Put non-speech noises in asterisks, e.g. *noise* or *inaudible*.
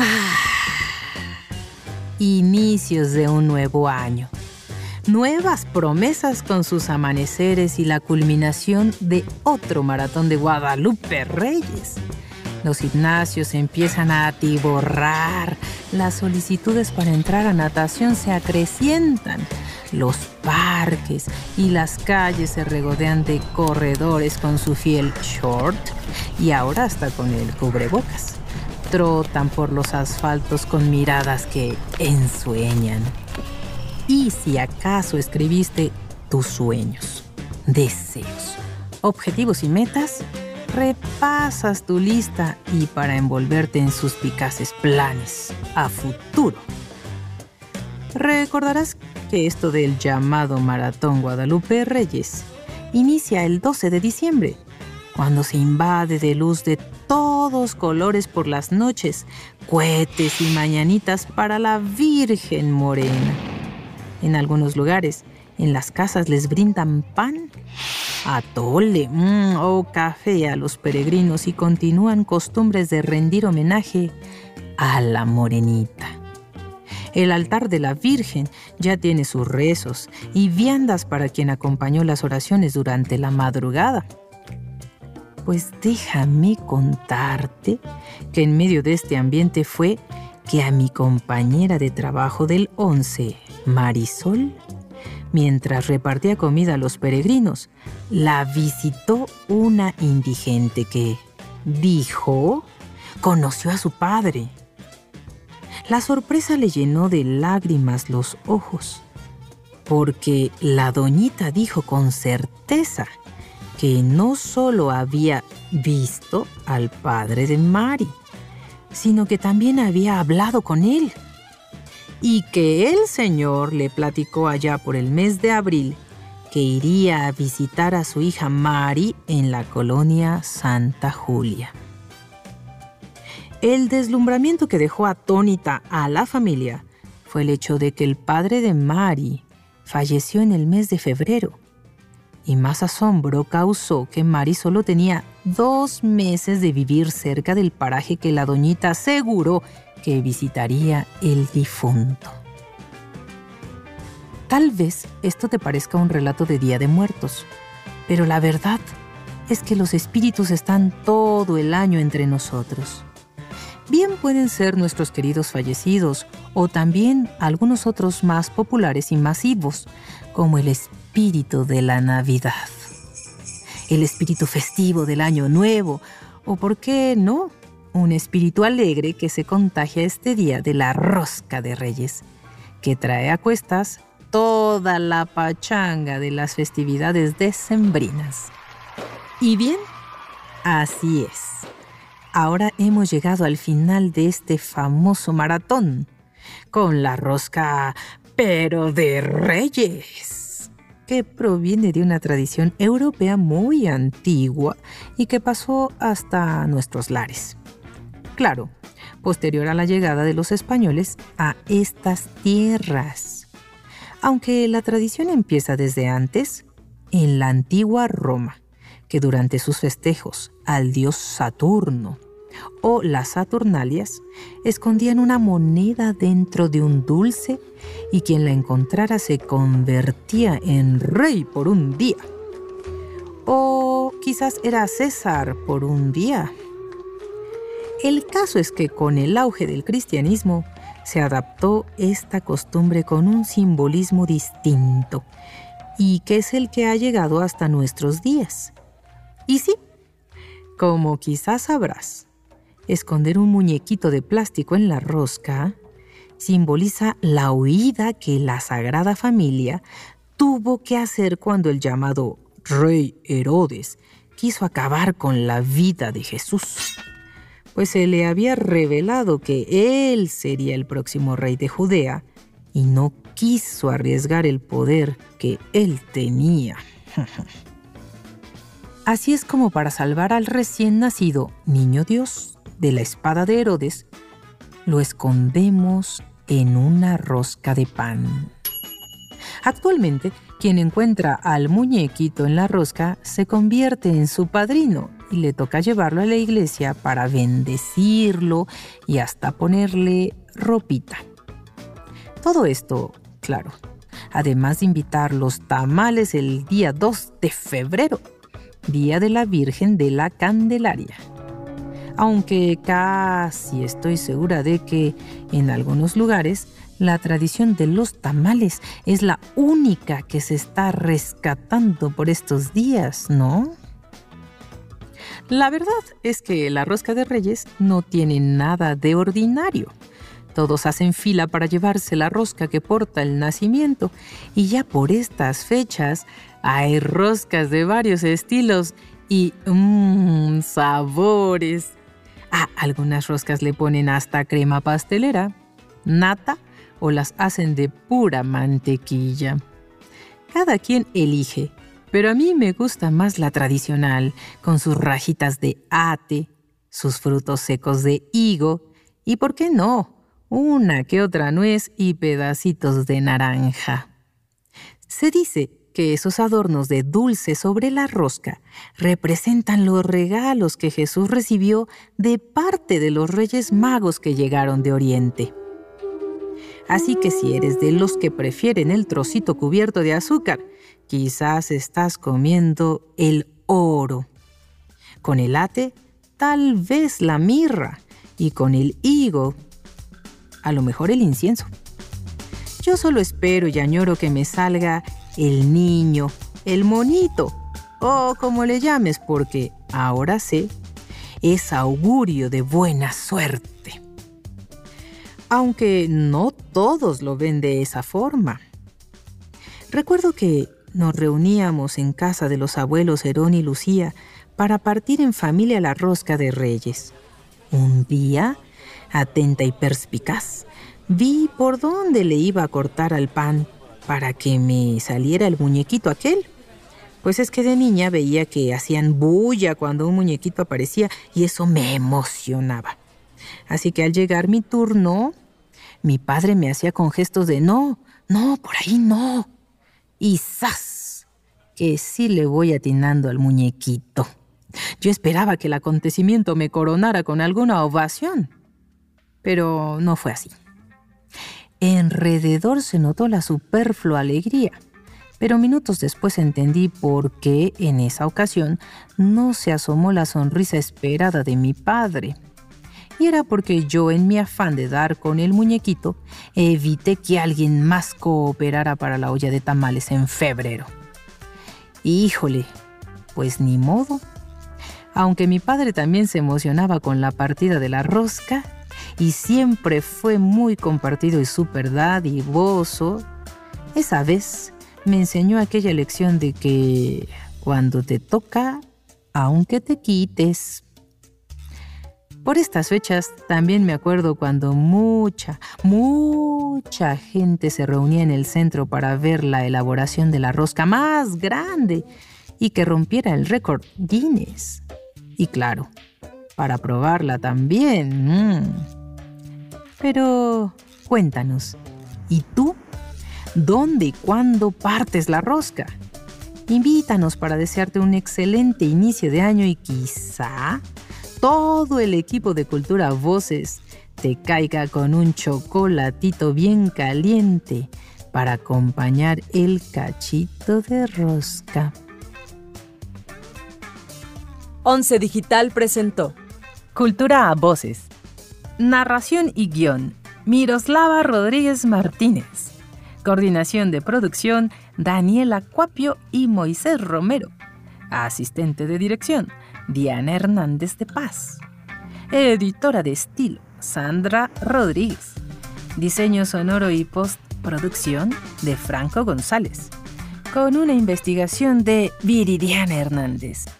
*sighs* Inicios de un nuevo año. Nuevas promesas con sus amaneceres y la culminación de otro maratón de Guadalupe Reyes. Los gimnasios empiezan a atiborrar, las solicitudes para entrar a natación se acrecientan, los parques y las calles se regodean de corredores con su fiel short y ahora hasta con el cubrebocas trotan por los asfaltos con miradas que ensueñan. Y si acaso escribiste tus sueños, deseos, objetivos y metas, repasas tu lista y para envolverte en suspicaces planes a futuro. Recordarás que esto del llamado Maratón Guadalupe Reyes inicia el 12 de diciembre, cuando se invade de luz de todos colores por las noches, cohetes y mañanitas para la Virgen Morena. En algunos lugares, en las casas les brindan pan, atole mm, o café a los peregrinos y continúan costumbres de rendir homenaje a la morenita. El altar de la Virgen ya tiene sus rezos y viandas para quien acompañó las oraciones durante la madrugada. Pues déjame contarte que en medio de este ambiente fue que a mi compañera de trabajo del 11, Marisol, mientras repartía comida a los peregrinos, la visitó una indigente que, dijo, conoció a su padre. La sorpresa le llenó de lágrimas los ojos, porque la doñita dijo con certeza que no solo había visto al padre de Mari, sino que también había hablado con él. Y que el Señor le platicó allá por el mes de abril que iría a visitar a su hija Mari en la colonia Santa Julia. El deslumbramiento que dejó atónita a la familia fue el hecho de que el padre de Mari falleció en el mes de febrero y más asombro causó que Mari solo tenía dos meses de vivir cerca del paraje que la doñita aseguró que visitaría el difunto. Tal vez esto te parezca un relato de Día de Muertos, pero la verdad es que los espíritus están todo el año entre nosotros. Bien pueden ser nuestros queridos fallecidos o también algunos otros más populares y masivos, como el espíritu espíritu de la Navidad, el espíritu festivo del Año Nuevo, o por qué no, un espíritu alegre que se contagia este día de la rosca de Reyes, que trae a cuestas toda la pachanga de las festividades decembrinas. Y bien, así es. Ahora hemos llegado al final de este famoso maratón, con la rosca, pero de Reyes que proviene de una tradición europea muy antigua y que pasó hasta nuestros lares. Claro, posterior a la llegada de los españoles a estas tierras. Aunque la tradición empieza desde antes, en la antigua Roma, que durante sus festejos al dios Saturno o las Saturnalias escondían una moneda dentro de un dulce y quien la encontrara se convertía en rey por un día. O quizás era César por un día. El caso es que con el auge del cristianismo se adaptó esta costumbre con un simbolismo distinto y que es el que ha llegado hasta nuestros días. Y sí, como quizás sabrás, esconder un muñequito de plástico en la rosca simboliza la huida que la Sagrada Familia tuvo que hacer cuando el llamado rey Herodes quiso acabar con la vida de Jesús, pues se le había revelado que él sería el próximo rey de Judea y no quiso arriesgar el poder que él tenía. *laughs* Así es como para salvar al recién nacido niño Dios de la espada de Herodes, lo escondemos en una rosca de pan. Actualmente, quien encuentra al muñequito en la rosca se convierte en su padrino y le toca llevarlo a la iglesia para bendecirlo y hasta ponerle ropita. Todo esto, claro, además de invitar los tamales el día 2 de febrero, Día de la Virgen de la Candelaria. Aunque casi estoy segura de que en algunos lugares la tradición de los tamales es la única que se está rescatando por estos días, ¿no? La verdad es que la rosca de reyes no tiene nada de ordinario. Todos hacen fila para llevarse la rosca que porta el nacimiento y ya por estas fechas hay roscas de varios estilos y mmm, sabores. A algunas roscas le ponen hasta crema pastelera, nata o las hacen de pura mantequilla. Cada quien elige, pero a mí me gusta más la tradicional, con sus rajitas de ate, sus frutos secos de higo y, ¿por qué no?, una que otra nuez y pedacitos de naranja. Se dice que esos adornos de dulce sobre la rosca representan los regalos que Jesús recibió de parte de los reyes magos que llegaron de Oriente. Así que si eres de los que prefieren el trocito cubierto de azúcar, quizás estás comiendo el oro. Con el ate, tal vez la mirra. Y con el higo, a lo mejor el incienso. Yo solo espero y añoro que me salga el niño, el monito, o como le llames, porque ahora sé, es augurio de buena suerte aunque no todos lo ven de esa forma. Recuerdo que nos reuníamos en casa de los abuelos Herón y Lucía para partir en familia la rosca de reyes. Un día, atenta y perspicaz, vi por dónde le iba a cortar al pan para que me saliera el muñequito aquel. Pues es que de niña veía que hacían bulla cuando un muñequito aparecía y eso me emocionaba. Así que al llegar mi turno, mi padre me hacía con gestos de no, no, por ahí no. Y ¡zas! Que sí le voy atinando al muñequito. Yo esperaba que el acontecimiento me coronara con alguna ovación, pero no fue así. Enrededor se notó la superflua alegría, pero minutos después entendí por qué en esa ocasión no se asomó la sonrisa esperada de mi padre y era porque yo en mi afán de dar con el muñequito evité que alguien más cooperara para la olla de tamales en febrero. Híjole, pues ni modo. Aunque mi padre también se emocionaba con la partida de la rosca y siempre fue muy compartido y súper dadivoso, esa vez me enseñó aquella lección de que cuando te toca, aunque te quites, por estas fechas también me acuerdo cuando mucha, mucha gente se reunía en el centro para ver la elaboración de la rosca más grande y que rompiera el récord Guinness. Y claro, para probarla también. Mm. Pero cuéntanos, ¿y tú? ¿Dónde y cuándo partes la rosca? Invítanos para desearte un excelente inicio de año y quizá todo el equipo de Cultura Voces te caiga con un chocolatito bien caliente para acompañar el cachito de rosca. Once Digital presentó Cultura a Voces. Narración y guion. Miroslava Rodríguez Martínez. Coordinación de producción. Daniela Cuapio y Moisés Romero. Asistente de dirección. Diana Hernández de Paz. Editora de estilo, Sandra Rodríguez. Diseño sonoro y postproducción de Franco González. Con una investigación de Viridiana Hernández.